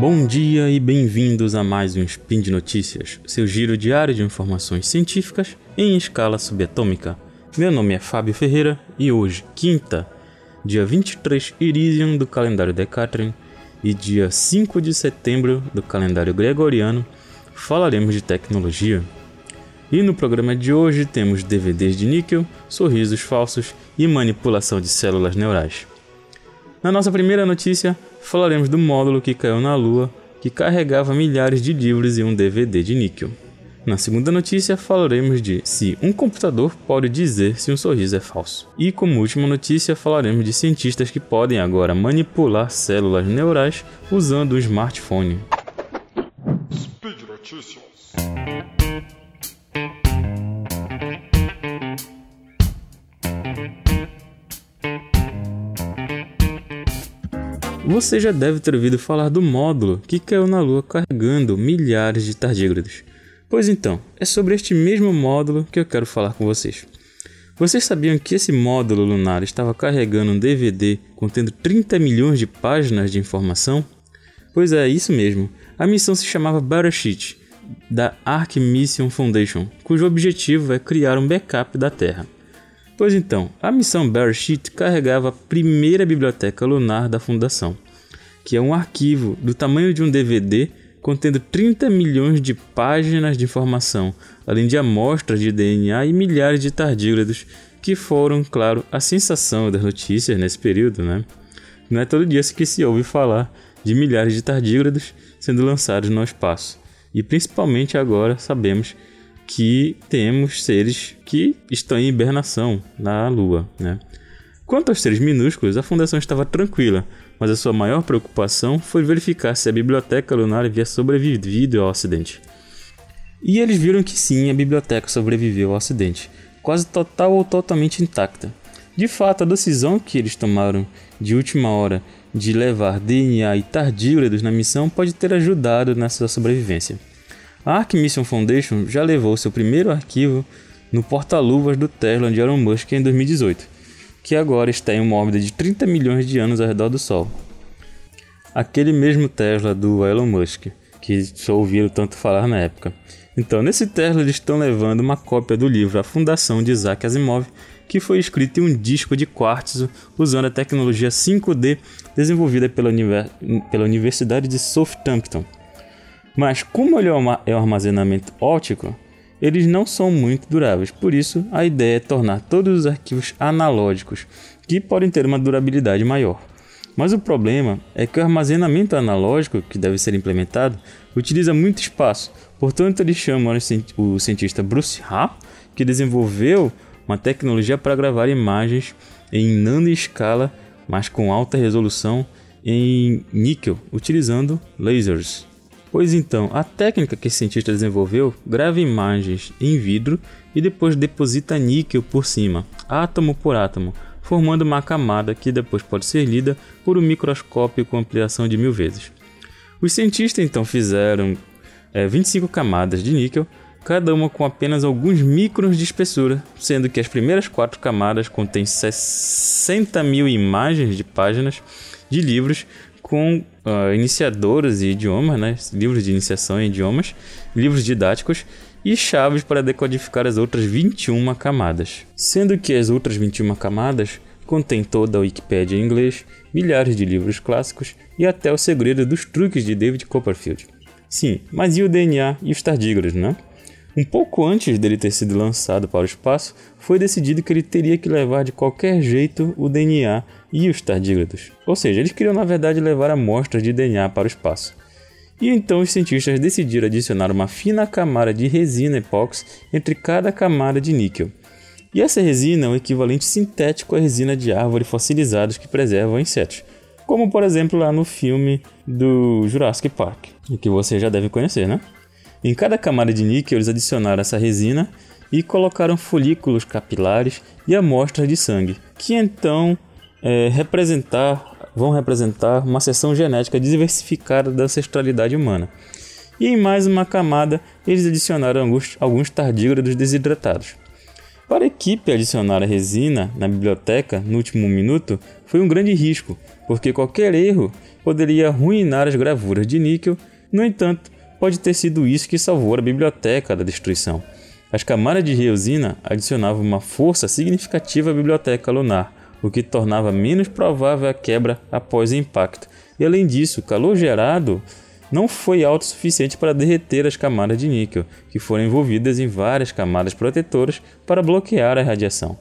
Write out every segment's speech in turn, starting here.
Bom dia e bem-vindos a mais um Spin de Notícias, seu giro diário de informações científicas em escala subatômica. Meu nome é Fábio Ferreira e hoje, quinta, dia 23 Irisium do calendário Decatrian e dia 5 de setembro do calendário gregoriano, falaremos de tecnologia. E no programa de hoje temos DVDs de níquel, sorrisos falsos e manipulação de células neurais. Na nossa primeira notícia, falaremos do módulo que caiu na Lua, que carregava milhares de livros e um DVD de níquel. Na segunda notícia, falaremos de se um computador pode dizer se um sorriso é falso. E como última notícia, falaremos de cientistas que podem agora manipular células neurais usando um smartphone. Speed Notícias. Você já deve ter ouvido falar do módulo que caiu na Lua carregando milhares de tardígrados. Pois então, é sobre este mesmo módulo que eu quero falar com vocês. Vocês sabiam que esse módulo lunar estava carregando um DVD contendo 30 milhões de páginas de informação? Pois é, isso mesmo. A missão se chamava Barashit, da Arc Mission Foundation, cujo objetivo é criar um backup da Terra. Pois então, a missão Barashit carregava a primeira biblioteca lunar da Fundação, que é um arquivo do tamanho de um DVD contendo 30 milhões de páginas de informação, além de amostras de DNA e milhares de tardígrados, que foram, claro, a sensação das notícias nesse período, né? Não é todo dia que se ouve falar de milhares de tardígrados sendo lançados no espaço. E principalmente agora sabemos que temos seres que estão em hibernação na Lua. Né? Quanto aos seres minúsculos, a Fundação estava tranquila, mas a sua maior preocupação foi verificar se a biblioteca lunar havia sobrevivido ao acidente. E eles viram que sim, a biblioteca sobreviveu ao acidente, quase total ou totalmente intacta. De fato, a decisão que eles tomaram de última hora de levar DNA e tardígrados na missão pode ter ajudado nessa sobrevivência. A Arc Mission Foundation já levou seu primeiro arquivo no porta-luvas do Tesla de Elon Musk em 2018, que agora está em uma órbita de 30 milhões de anos ao redor do Sol. Aquele mesmo Tesla do Elon Musk, que só ouviram tanto falar na época. Então, nesse Tesla eles estão levando uma cópia do livro A Fundação de Isaac Asimov, que foi escrito em um disco de quartzo usando a tecnologia 5D desenvolvida pela, pela Universidade de Southampton. Mas como ele é um é armazenamento óptico, eles não são muito duráveis. Por isso, a ideia é tornar todos os arquivos analógicos, que podem ter uma durabilidade maior. Mas o problema é que o armazenamento analógico que deve ser implementado utiliza muito espaço. Portanto, eles chamam o cientista Bruce Ha, que desenvolveu uma tecnologia para gravar imagens em nanoescala, mas com alta resolução em níquel, utilizando lasers. Pois então, a técnica que esse cientista desenvolveu grava imagens em vidro e depois deposita níquel por cima, átomo por átomo, formando uma camada que depois pode ser lida por um microscópio com ampliação de mil vezes. Os cientistas então fizeram é, 25 camadas de níquel, cada uma com apenas alguns microns de espessura, sendo que as primeiras quatro camadas contêm 60 mil imagens de páginas de livros com uh, iniciadoras e idiomas, né? livros de iniciação em idiomas, livros didáticos e chaves para decodificar as outras 21 camadas. Sendo que as outras 21 camadas contêm toda a Wikipédia em inglês, milhares de livros clássicos e até o segredo dos truques de David Copperfield. Sim, mas e o DNA e os tardígrados, né? Um pouco antes dele ter sido lançado para o espaço, foi decidido que ele teria que levar de qualquer jeito o DNA e os tardígrados. Ou seja, eles queriam na verdade levar amostras de DNA para o espaço. E então os cientistas decidiram adicionar uma fina camada de resina epóxi entre cada camada de níquel. E essa resina é um equivalente sintético à resina de árvore fossilizados que preservam insetos, como por exemplo lá no filme do Jurassic Park, que você já deve conhecer, né? Em cada camada de níquel, eles adicionaram essa resina e colocaram folículos capilares e amostras de sangue, que então é, representar, vão representar uma seção genética diversificada da ancestralidade humana. E em mais uma camada, eles adicionaram alguns, alguns tardígrados desidratados. Para a equipe adicionar a resina na biblioteca no último minuto foi um grande risco, porque qualquer erro poderia arruinar as gravuras de níquel. No entanto, pode ter sido isso que salvou a biblioteca da destruição. As camadas de resina adicionavam uma força significativa à biblioteca lunar, o que tornava menos provável a quebra após o impacto. E além disso, o calor gerado não foi alto o suficiente para derreter as camadas de níquel, que foram envolvidas em várias camadas protetoras para bloquear a radiação.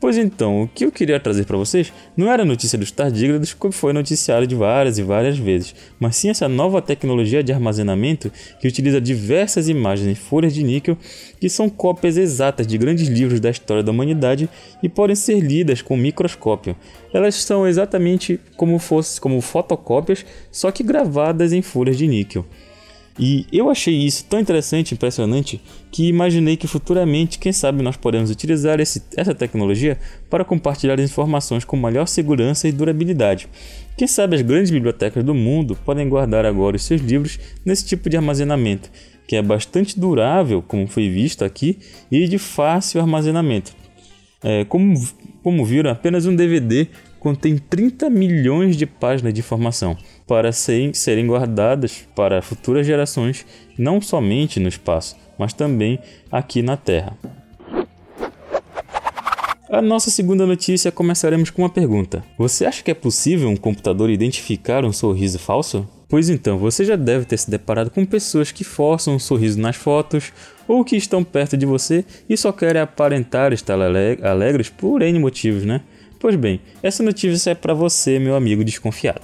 Pois então, o que eu queria trazer para vocês não era a notícia dos tardígrados, como foi noticiado de várias e várias vezes, mas sim essa nova tecnologia de armazenamento que utiliza diversas imagens em folhas de níquel que são cópias exatas de grandes livros da história da humanidade e podem ser lidas com microscópio. Elas são exatamente como fosse como fotocópias, só que gravadas em folhas de níquel. E eu achei isso tão interessante, impressionante, que imaginei que futuramente, quem sabe, nós podemos utilizar esse, essa tecnologia para compartilhar informações com maior segurança e durabilidade. Quem sabe as grandes bibliotecas do mundo podem guardar agora os seus livros nesse tipo de armazenamento, que é bastante durável, como foi visto aqui, e de fácil armazenamento. É, como, como viram, apenas um DVD contém 30 milhões de páginas de informação para serem, guardadas para futuras gerações, não somente no espaço, mas também aqui na Terra. A nossa segunda notícia começaremos com uma pergunta: Você acha que é possível um computador identificar um sorriso falso? Pois então, você já deve ter se deparado com pessoas que forçam um sorriso nas fotos ou que estão perto de você e só querem aparentar estar alegres por N motivos, né? Pois bem, essa notícia é para você, meu amigo desconfiado.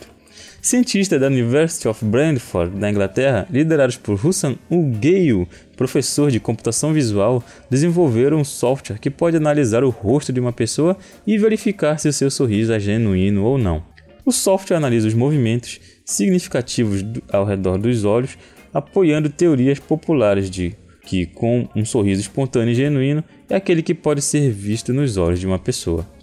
Cientistas da University of Brantford, da Inglaterra, liderados por Hussan Ugeio, professor de computação visual, desenvolveram um software que pode analisar o rosto de uma pessoa e verificar se o seu sorriso é genuíno ou não. O software analisa os movimentos significativos ao redor dos olhos, apoiando teorias populares de que, com um sorriso espontâneo e genuíno, é aquele que pode ser visto nos olhos de uma pessoa.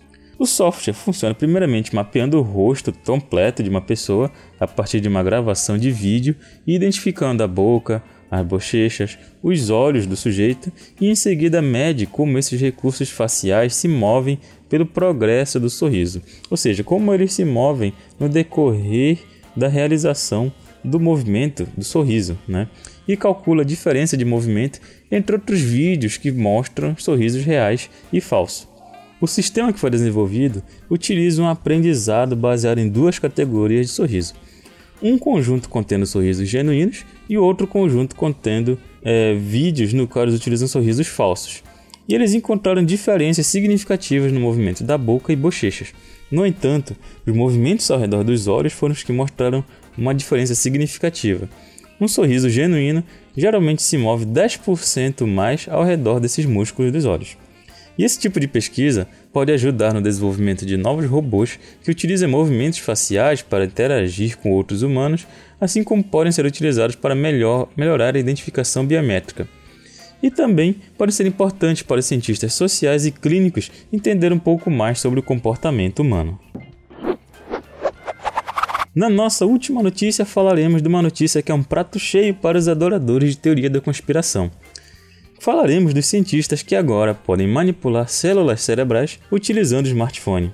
O software funciona primeiramente mapeando o rosto completo de uma pessoa a partir de uma gravação de vídeo e identificando a boca, as bochechas, os olhos do sujeito e em seguida mede como esses recursos faciais se movem pelo progresso do sorriso, ou seja, como eles se movem no decorrer da realização do movimento do sorriso, né? E calcula a diferença de movimento entre outros vídeos que mostram sorrisos reais e falsos. O sistema que foi desenvolvido utiliza um aprendizado baseado em duas categorias de sorriso. Um conjunto contendo sorrisos genuínos e outro conjunto contendo é, vídeos no qual eles utilizam sorrisos falsos. E eles encontraram diferenças significativas no movimento da boca e bochechas. No entanto, os movimentos ao redor dos olhos foram os que mostraram uma diferença significativa. Um sorriso genuíno geralmente se move 10% mais ao redor desses músculos dos olhos. E esse tipo de pesquisa pode ajudar no desenvolvimento de novos robôs que utilizam movimentos faciais para interagir com outros humanos, assim como podem ser utilizados para melhor, melhorar a identificação biométrica. E também pode ser importante para os cientistas sociais e clínicos entender um pouco mais sobre o comportamento humano. Na nossa última notícia, falaremos de uma notícia que é um prato cheio para os adoradores de teoria da conspiração falaremos dos cientistas que agora podem manipular células cerebrais utilizando o smartphone.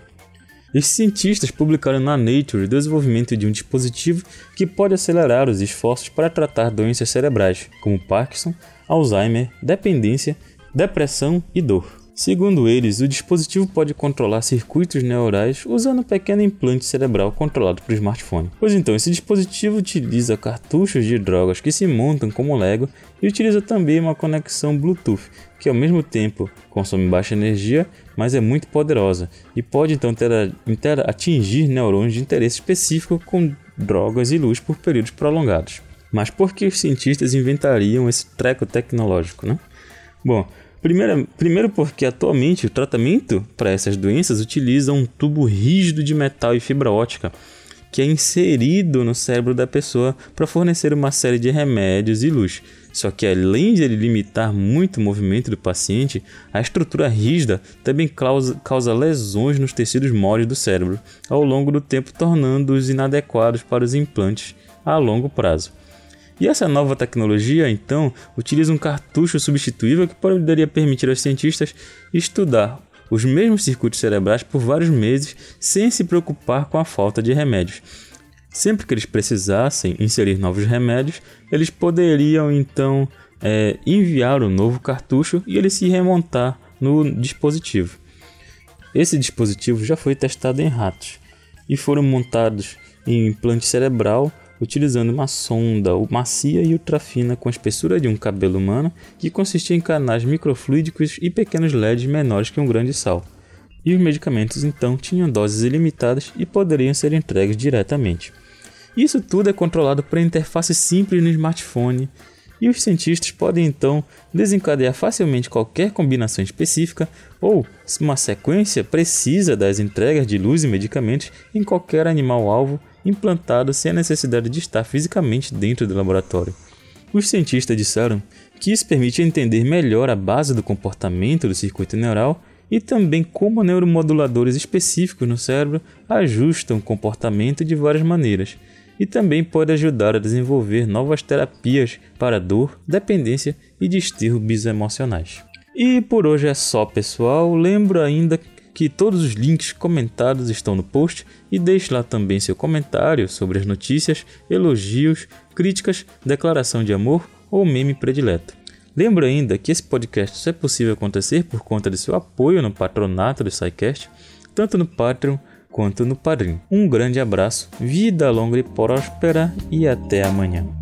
Esses cientistas publicaram na Nature o desenvolvimento de um dispositivo que pode acelerar os esforços para tratar doenças cerebrais, como Parkinson, Alzheimer, dependência, depressão e dor. Segundo eles, o dispositivo pode controlar circuitos neurais usando um pequeno implante cerebral controlado por smartphone. Pois então, esse dispositivo utiliza cartuchos de drogas que se montam como Lego e utiliza também uma conexão Bluetooth, que ao mesmo tempo consome baixa energia, mas é muito poderosa e pode então ter, ter, atingir neurônios de interesse específico com drogas e luz por períodos prolongados. Mas por que os cientistas inventariam esse treco tecnológico, né? Bom, Primeiro, primeiro porque atualmente o tratamento para essas doenças utiliza um tubo rígido de metal e fibra ótica que é inserido no cérebro da pessoa para fornecer uma série de remédios e luz. Só que além de ele limitar muito o movimento do paciente, a estrutura rígida também causa, causa lesões nos tecidos moles do cérebro ao longo do tempo, tornando-os inadequados para os implantes a longo prazo. E essa nova tecnologia, então, utiliza um cartucho substituível que poderia permitir aos cientistas estudar os mesmos circuitos cerebrais por vários meses sem se preocupar com a falta de remédios. Sempre que eles precisassem inserir novos remédios, eles poderiam então é, enviar o um novo cartucho e ele se remontar no dispositivo. Esse dispositivo já foi testado em ratos e foram montados em implante cerebral utilizando uma sonda macia e ultrafina com a espessura de um cabelo humano que consistia em canais microfluídicos e pequenos LEDs menores que um grande sal. E os medicamentos então tinham doses ilimitadas e poderiam ser entregues diretamente. Isso tudo é controlado por interface simples no smartphone e os cientistas podem então desencadear facilmente qualquer combinação específica ou uma sequência precisa das entregas de luz e medicamentos em qualquer animal-alvo implantado sem a necessidade de estar fisicamente dentro do laboratório. Os cientistas disseram que isso permite entender melhor a base do comportamento do circuito neural e também como neuromoduladores específicos no cérebro ajustam o comportamento de várias maneiras, e também pode ajudar a desenvolver novas terapias para dor, dependência e distúrbios emocionais. E por hoje é só, pessoal. Lembro ainda que todos os links comentados estão no post e deixe lá também seu comentário sobre as notícias, elogios, críticas, declaração de amor ou meme predileto. Lembro ainda que esse podcast só é possível acontecer por conta de seu apoio no patronato do SciCast, tanto no Patreon quanto no Padrim. Um grande abraço, vida longa e próspera e até amanhã.